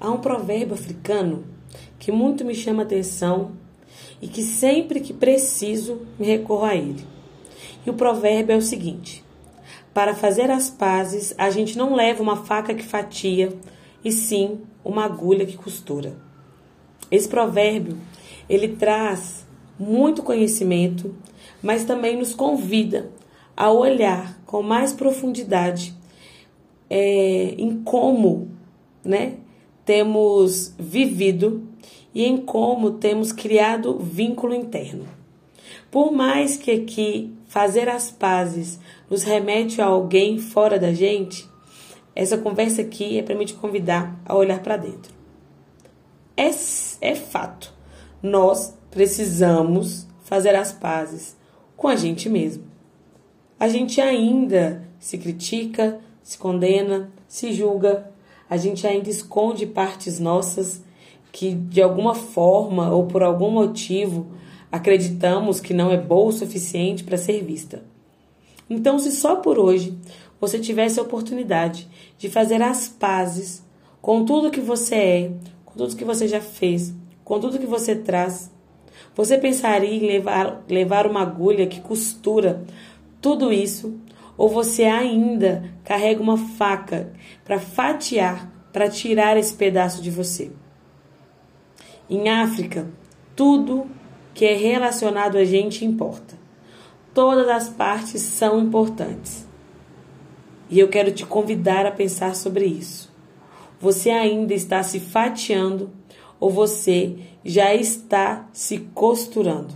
há um provérbio africano que muito me chama atenção e que sempre que preciso me recorro a ele. E o provérbio é o seguinte: Para fazer as pazes, a gente não leva uma faca que fatia, e sim uma agulha que costura. Esse provérbio, ele traz muito conhecimento, mas também nos convida a olhar com mais profundidade é, em como né, temos vivido e em como temos criado vínculo interno. Por mais que aqui fazer as pazes nos remete a alguém fora da gente, essa conversa aqui é para me te convidar a olhar para dentro. É, é fato, nós precisamos fazer as pazes com a gente mesmo. A gente ainda se critica, se condena, se julga, a gente ainda esconde partes nossas que de alguma forma ou por algum motivo acreditamos que não é boa o suficiente para ser vista. Então, se só por hoje você tivesse a oportunidade de fazer as pazes com tudo que você é, com tudo que você já fez, com tudo que você traz, você pensaria em levar, levar uma agulha que costura tudo isso? Ou você ainda carrega uma faca para fatiar, para tirar esse pedaço de você? Em África, tudo que é relacionado a gente importa. Todas as partes são importantes. E eu quero te convidar a pensar sobre isso. Você ainda está se fatiando ou você já está se costurando?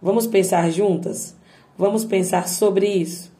Vamos pensar juntas? Vamos pensar sobre isso?